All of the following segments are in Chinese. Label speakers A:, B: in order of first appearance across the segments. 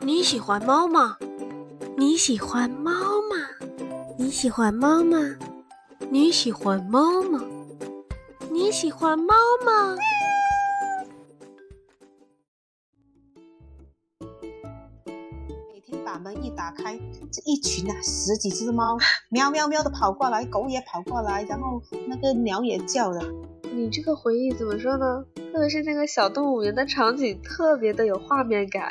A: 你喜欢猫吗？你喜欢猫吗？你喜欢猫吗？你喜欢猫吗？你喜欢猫吗？
B: 每天把门一打开，这一群啊十几只猫，喵喵喵的跑过来，狗也跑过来，然后那个鸟也叫了。
C: 你这个回忆怎么说呢？特别是那个小动物园的场景，特别的有画面感。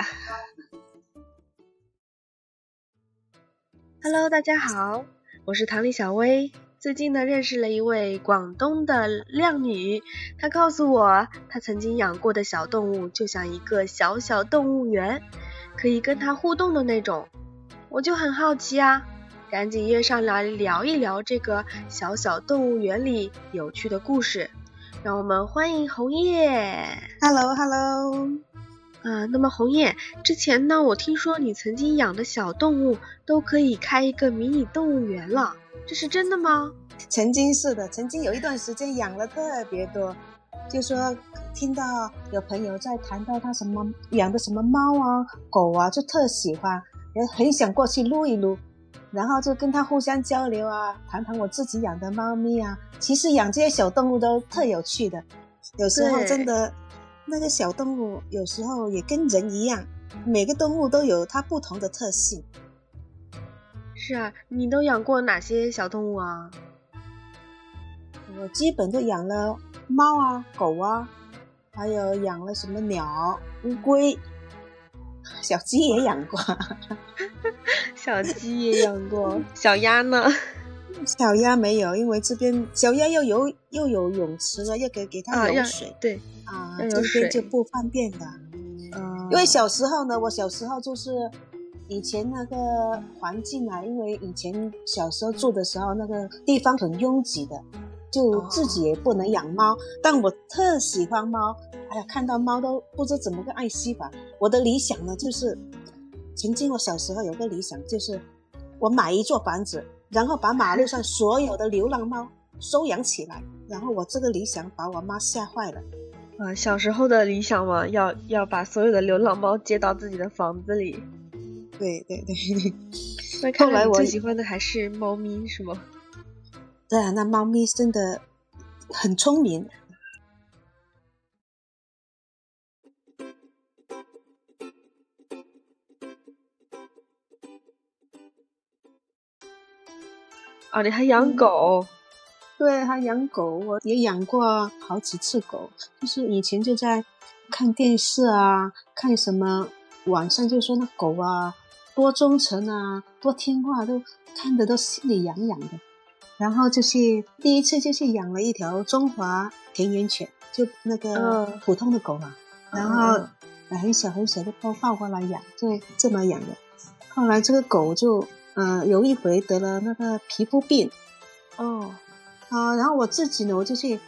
C: Hello，大家好，我是唐丽小薇。最近呢，认识了一位广东的靓女，她告诉我，她曾经养过的小动物就像一个小小动物园，可以跟它互动的那种。我就很好奇啊，赶紧约上来聊一聊这个小小动物园里有趣的故事。让我们欢迎红叶。
B: Hello，Hello，
C: 啊，那么红叶，之前呢，我听说你曾经养的小动物都可以开一个迷你动物园了，这是真的吗？
B: 曾经是的，曾经有一段时间养了特别多，就说听到有朋友在谈到他什么养的什么猫啊、狗啊，就特喜欢，也很想过去撸一撸，然后就跟他互相交流啊，谈谈我自己养的猫咪啊。其实养这些小动物都特有趣的，有时候真的那个小动物有时候也跟人一样，每个动物都有它不同的特性。
C: 是啊，你都养过哪些小动物啊？
B: 我基本都养了猫啊、狗啊，还有养了什么鸟、乌龟、小鸡也养过。
C: 小鸡也养过，小鸭呢？
B: 小鸭没有，因为这边小鸭又有又有泳池了，又给给它游水
C: 对，
B: 啊，这边就不方便的。
C: 嗯，
B: 因为小时候呢，我小时候就是以前那个环境啊，因为以前小时候住的时候，那个地方很拥挤的，就自己也不能养猫。但我特喜欢猫，哎呀，看到猫都不知怎么个爱惜法。我的理想呢，就是曾经我小时候有个理想，就是我买一座房子，然后把马路上所有的流浪猫收养起来。然后我这个理想把我妈吓坏了。
C: 啊，小时候的理想嘛，要要把所有的流浪猫接到自己的房子里。
B: 对对对。
C: 那看
B: 后来我
C: 最喜欢的还是猫咪是吗？
B: 对啊，那猫咪真的很聪明。
C: 哦，你还养狗？
B: 对，还养狗，我也养过好几次狗。就是以前就在看电视啊，看什么网上就说那狗啊多忠诚啊，多听话，都看得都心里痒痒的。然后就去第一次就去养了一条中华田园犬，就那个
C: 嗯
B: 普通的狗嘛。然后很小很小的抱抱过来养，就这么养的。后来这个狗就呃有一回得了那个皮肤病。
C: 哦，
B: 啊，然后我自己呢，我就去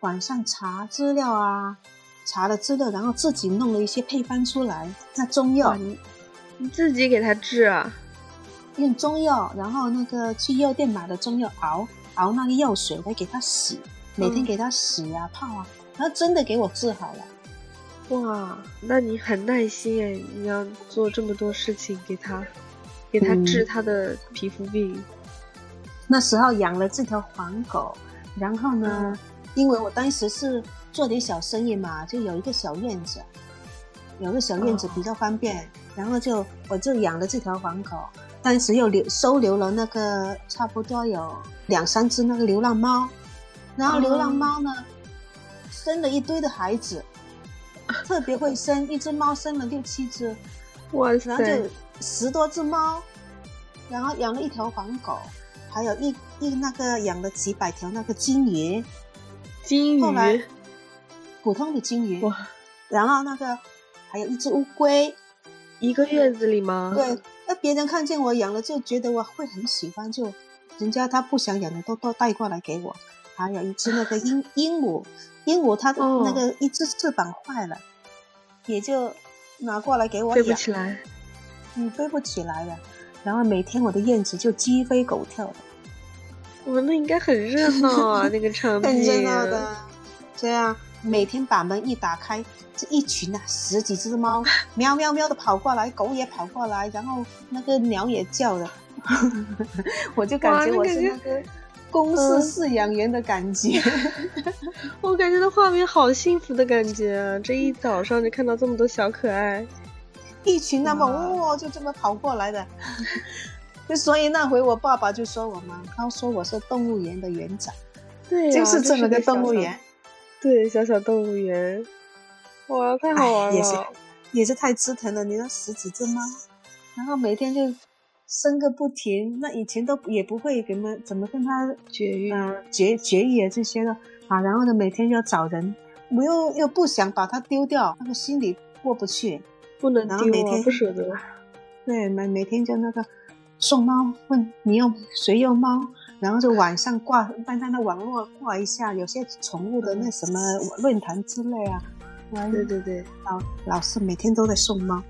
B: 网上查资料啊，查了资料，然后自己弄了一些配方出来，那中药，
C: 你你自己给他治啊？
B: 用中药，然后那个去药店买的中药熬熬那个药水来给他洗，每天
C: 嗯
B: 给他洗啊泡啊，然后真的给我治好了。
C: 哇，那你很耐心哎，你要做这么多事情给它，给它
B: 嗯。
C: 治他的皮肤病。
B: 那时候养了这条黄狗，然后呢，因为我当时是做点小生意嘛，就有一个小院子，有个小院子
C: 哦。
B: 比较方便，然后就我就养了这条黄狗，当时又留收留了那个差不多有两三只那个流浪猫，然后流浪猫呢、生了一堆的孩子，特别会生，一只猫生了六七只，
C: 哇
B: 然后
C: 塞。
B: 就，十多只猫，然后养了一条黄狗，还有一一那个养了几百条那个金鱼，
C: 金
B: 后来
C: 鱼，
B: 普通的金鱼，
C: 哇，
B: 然后那个还有一只乌龟，
C: 一个院子里吗？
B: 对，那别人看见我养了就觉得我会很喜欢，就人家他不想养的都都带过来给我，还有一只那个鹦鹦鹉，鹦鹉它的
C: 哦
B: 那个一只翅膀坏了，也就拿过来给我
C: 飞不
B: 养。
C: 起来。
B: 嗯，飞不起来了。然后每天我的院子就鸡飞狗跳的，
C: 哇，那应该很热闹啊，那个场景。
B: 很热闹的。对啊，每天把门一打开，这一群啊十几只猫，喵喵喵的跑过来，狗也跑过来，然后那个鸟也叫的，我就感觉我是那个公司饲养员的感觉。
C: 我感觉那画面好幸福的感觉啊！这一早上就看到这么多小可爱，
B: 一群那么哇，就这么跑过来的。就所以那回我爸爸就说我嘛，他说我是动物园的园长，
C: 对，
B: 就是
C: 这
B: 么个动物园。
C: 对，小小动物园，哇，太好玩了！
B: 也是，也是太折腾了。你那十几只猫，然后每天就生个不停。那以前都也不会怎么怎么跟它
C: 绝育
B: 啊，绝绝育啊这些的啊。然后呢，每天要找人，我又又不想把它丢掉，那个心里过不去，
C: 不能丢啊，不舍得。
B: 对，每每天就那个送猫，问你要谁要猫。然后就晚上挂，在那的网络挂一下，有些宠物的那什么论坛之类啊。
C: 对对对，
B: 老老是每天都在送猫，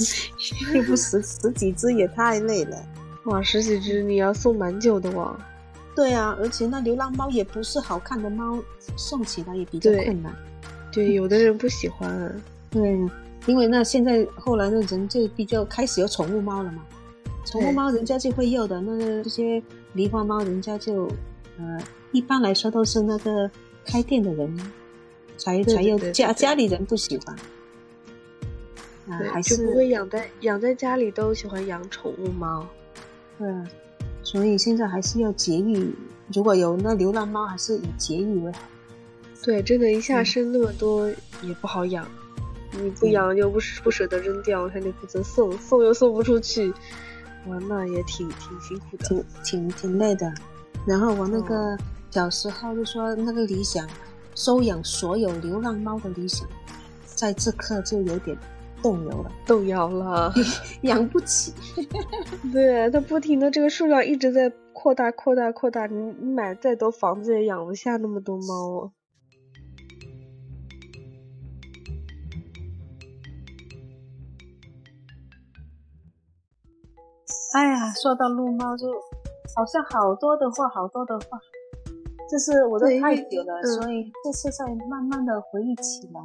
B: 又不十十几只也太累了。
C: 哇，十几只你要送蛮久的哇。
B: 对啊，而且那流浪猫也不是好看的猫，送起来也比较困难。
C: 对，有的人不喜欢。
B: 对，因为那现在后来的人就比较开始有宠物猫了嘛。宠物猫人家就会要的，那个这些狸花猫人家就，呃，一般来说都是那个开店的人才才有，家家里人不喜欢，
C: 啊，还是不会养在养在家里都喜欢养宠物猫，
B: 对，所以现在还是要节育，如果有那流浪猫，还是以节育为好。
C: 对，真的，一下生那么多也不好养，你不养又不不舍得扔掉，还得负责送，送又送不出去。哇，那也挺挺辛苦的，
B: 挺挺挺累的。然后我那个小时候就说那个理想，收养所有流浪猫的理想，在这刻就有点动摇了，
C: 动摇了，
B: 养不起。
C: 对，它不停的这个数量一直在扩大扩大扩大，你你买再多房子也养不下那么多猫。
B: 哎呀，说到撸猫，就好像好多的话，好多的话，就是我都太久了，所以这次在慢慢的回忆起来。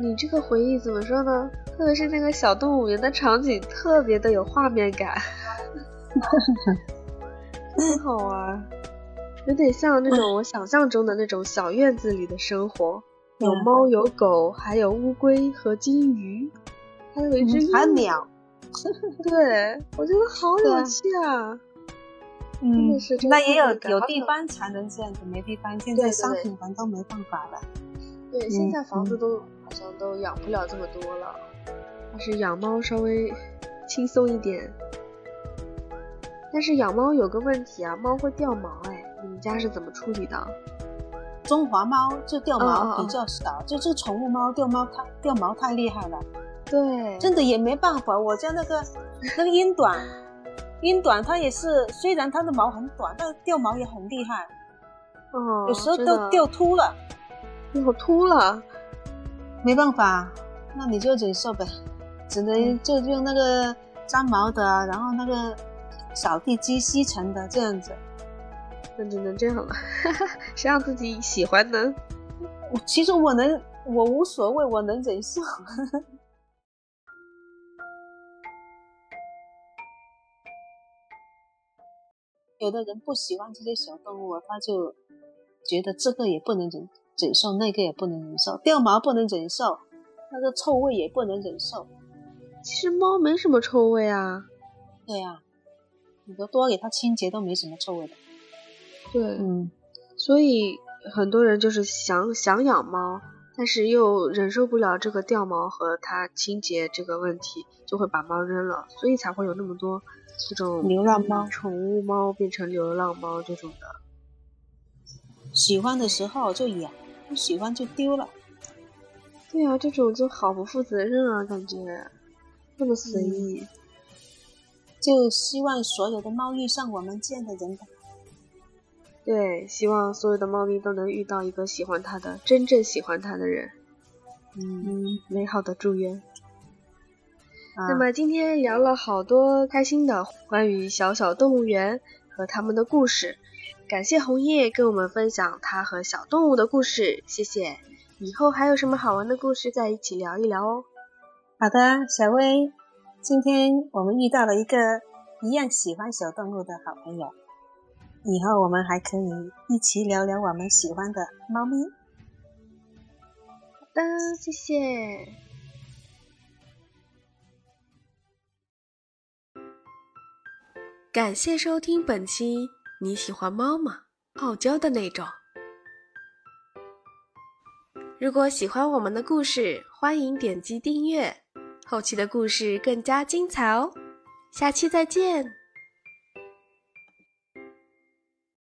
C: 你这个回忆怎么说呢？特别是那个小动物园的场景，特别的有画面感，很好玩，有点像那种我想象中的那种小院子里的生活，有猫有狗，还有乌龟和金鱼，还有一只
B: 还有鸟。
C: 对，我觉得好有趣啊！嗯，
B: 那也有有地方才能这样子，没地方现在商品房都没办法了。
C: 对，现在房子都好像都养不了这么多了，还是养猫稍微轻松一点。但是养猫有个问题啊，猫会掉毛哎，你们家是怎么处理的？
B: 中华猫就掉毛比较少，就这宠物猫掉毛太掉毛太厉害了。
C: 对，
B: 真的也没办法。我家那个 那个英短，英短它也是，虽然它的毛很短，但掉毛也很厉害。
C: 哦，
B: 有时候都掉秃了，
C: 掉秃了，
B: 没办法，那你就忍受呗，只能就用那个粘毛的，然后那个扫地机吸尘的这样子。
C: 那只能这样了，谁让自己喜欢呢？
B: 我其实我能，我无所谓，我能忍受。有的人不喜欢这些小动物，他就觉得这个也不能忍忍受，那个也不能忍受，掉毛不能忍受，那个臭味也不能忍受。
C: 其实猫没什么臭味啊。
B: 对呀，你都多给它清洁都没什么臭味的。
C: 对，嗯，所以很多人就是想想养猫，但是又忍受不了这个掉毛和它清洁这个问题，就会把猫扔了，所以才会有那么多。这种
B: 流浪猫、
C: 宠物猫变成流浪猫这种的，
B: 喜欢的时候就养，不喜欢就丢了。
C: 对啊，这种就好不负责任啊，感觉那么随意。
B: 就希望所有的猫遇上我们这样的人吧。
C: 对，希望所有的猫咪都能遇到一个喜欢它的、真正喜欢它的人。嗯，美好的祝愿。那么今天聊了好多开心的关于小小动物园和他们的故事，感谢红叶跟我们分享他和小动物的故事，谢谢。以后还有什么好玩的故事，再一起聊一聊哦。
B: 好的，小薇，今天我们遇到了一个一样喜欢小动物的好朋友，以后我们还可以一起聊聊我们喜欢的猫咪。
C: 好的，谢谢。
A: 感谢收听本期。你喜欢猫吗？傲娇的那种。如果喜欢我们的故事，欢迎点击订阅，后期的故事更加精彩哦。下期再见。